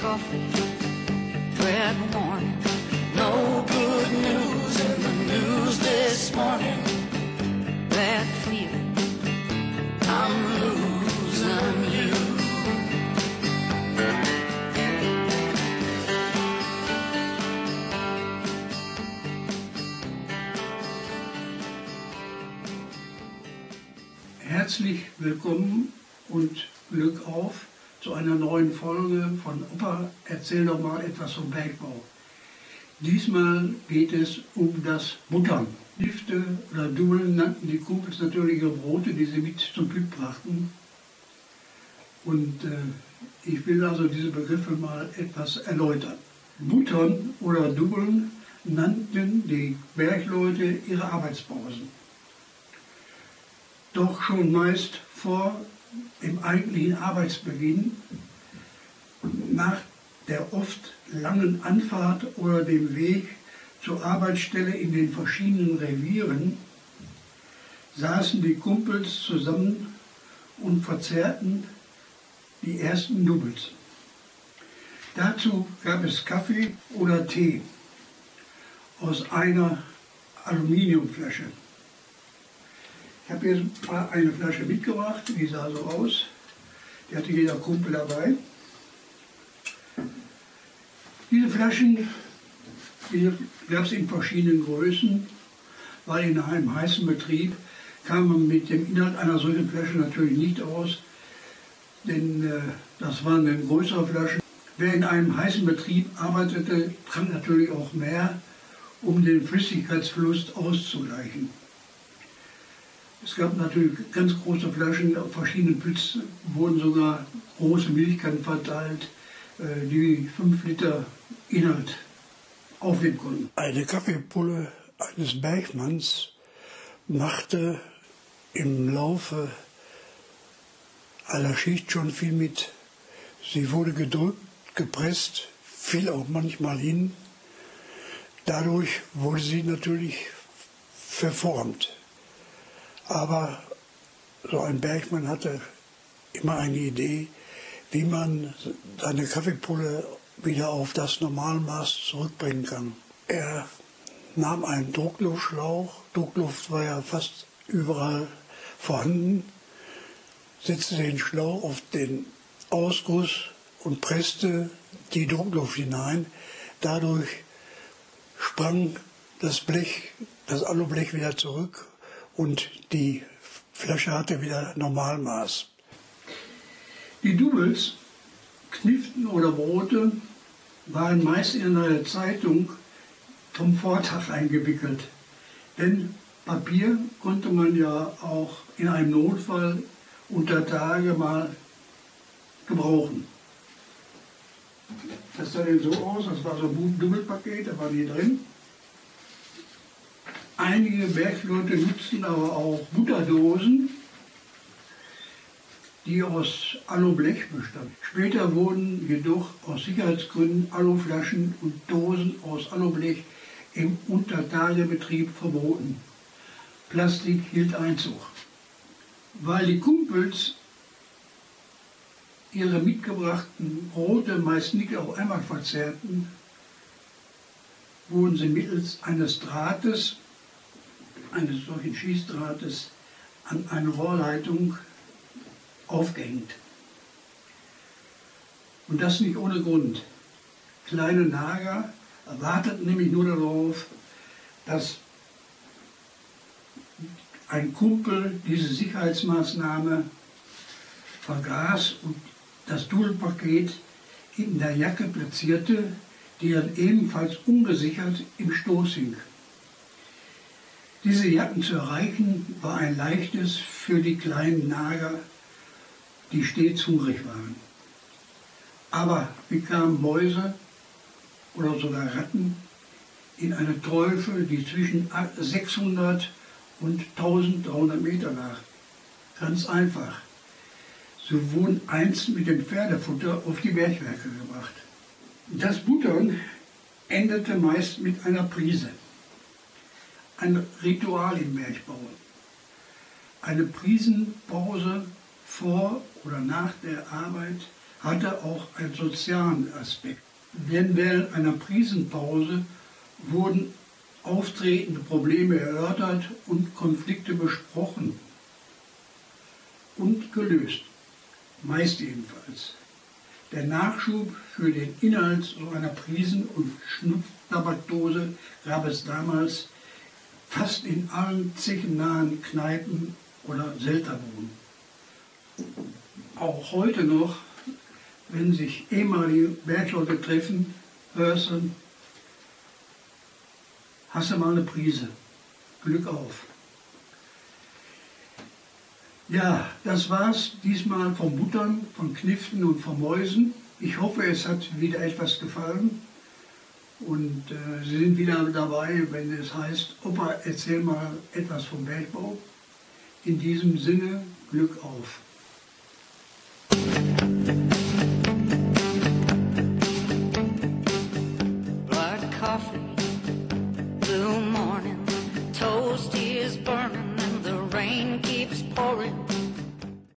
coffee, bread warning. No good news in the news this morning. That feeling, I'm losing you. Herzlich willkommen und Glück auf zu einer neuen Folge von Opa Erzähl doch mal etwas vom Bergbau. Diesmal geht es um das Buttern. Lifte oder Dullen nannten die Kumpels natürlich ihre Brote, die sie mit zum Püt brachten. Und äh, ich will also diese Begriffe mal etwas erläutern. Buttern oder Dubeln nannten die Bergleute ihre Arbeitspausen. Doch schon meist vor dem eigentlichen Arbeitsbeginn, nach der oft langen Anfahrt oder dem Weg zur Arbeitsstelle in den verschiedenen Revieren, saßen die Kumpels zusammen und verzehrten die ersten Doubles. Dazu gab es Kaffee oder Tee aus einer Aluminiumflasche. Ich habe hier eine Flasche mitgebracht, die sah so aus. Die hatte jeder Kumpel dabei. Diese Flaschen die gab es in verschiedenen Größen, weil in einem heißen Betrieb kam man mit dem Inhalt einer solchen Flasche natürlich nicht aus, denn äh, das waren dann größere Flaschen. Wer in einem heißen Betrieb arbeitete, trank natürlich auch mehr, um den Flüssigkeitsverlust auszugleichen. Es gab natürlich ganz große Flaschen, auf verschiedenen Pützen wurden sogar große Milchkannen verteilt, äh, die 5 Liter Inhalt aufnehmen konnten. Eine Kaffeepulle eines Bergmanns machte im Laufe aller Schicht schon viel mit. Sie wurde gedrückt, gepresst, fiel auch manchmal hin. Dadurch wurde sie natürlich verformt. Aber so ein Bergmann hatte immer eine Idee, wie man seine Kaffeepulle wieder auf das Normalmaß zurückbringen kann. Er nahm einen Druckluftschlauch, Druckluft war ja fast überall vorhanden, setzte den Schlauch auf den Ausguss und presste die Druckluft hinein. Dadurch sprang das Blech, das Alublech wieder zurück und die Flasche hatte wieder Normalmaß. Die Doubles, Kniften oder Brote waren meist in einer Zeitung zum Vortag eingewickelt. Denn Papier konnte man ja auch in einem Notfall unter Tage mal gebrauchen. Das sah dann so aus, das war so ein Doppelpaket, da war die drin. Einige Bergleute nutzten aber auch Butterdosen, die aus Alublech bestanden. Später wurden jedoch aus Sicherheitsgründen Aluflaschen und Dosen aus Alublech im Untertagebetrieb verboten. Plastik hielt Einzug. Weil die Kumpels ihre mitgebrachten Brote meist nicht auf einmal verzehrten, wurden sie mittels eines Drahtes eines solchen Schießdrahtes an eine Rohrleitung aufgehängt. Und das nicht ohne Grund. Kleine Nager warteten nämlich nur darauf, dass ein Kumpel diese Sicherheitsmaßnahme vergaß und das Dudelpaket in der Jacke platzierte, die dann ebenfalls ungesichert im Stoß hing. Diese Jacken zu erreichen war ein leichtes für die kleinen Nager, die stets hungrig waren. Aber wie kamen Mäuse oder sogar Ratten in eine Teufel, die zwischen 600 und 1300 Meter lag? Ganz einfach. Sie wurden einst mit dem Pferdefutter auf die Bergwerke gebracht. Das Buttern endete meist mit einer Prise ein Ritual im Bergbau. Eine Prisenpause vor oder nach der Arbeit hatte auch einen sozialen Aspekt. Denn während einer Prisenpause wurden auftretende Probleme erörtert und Konflikte besprochen und gelöst. Meist jedenfalls. Der Nachschub für den Inhalt so einer Prisen- und Schnupftabakdose gab es damals fast in allen zechennahen Kneipen oder Selterbuden. Auch heute noch, wenn sich ehemalige Bergleute treffen, hörst du, hast du mal eine Prise. Glück auf. Ja, das war's diesmal vom Buttern, von Kniften und von Mäusen. Ich hoffe, es hat wieder etwas gefallen. Und äh, Sie sind wieder dabei, wenn es heißt, Opa, erzähl mal etwas vom Bergbau. In diesem Sinne, Glück auf.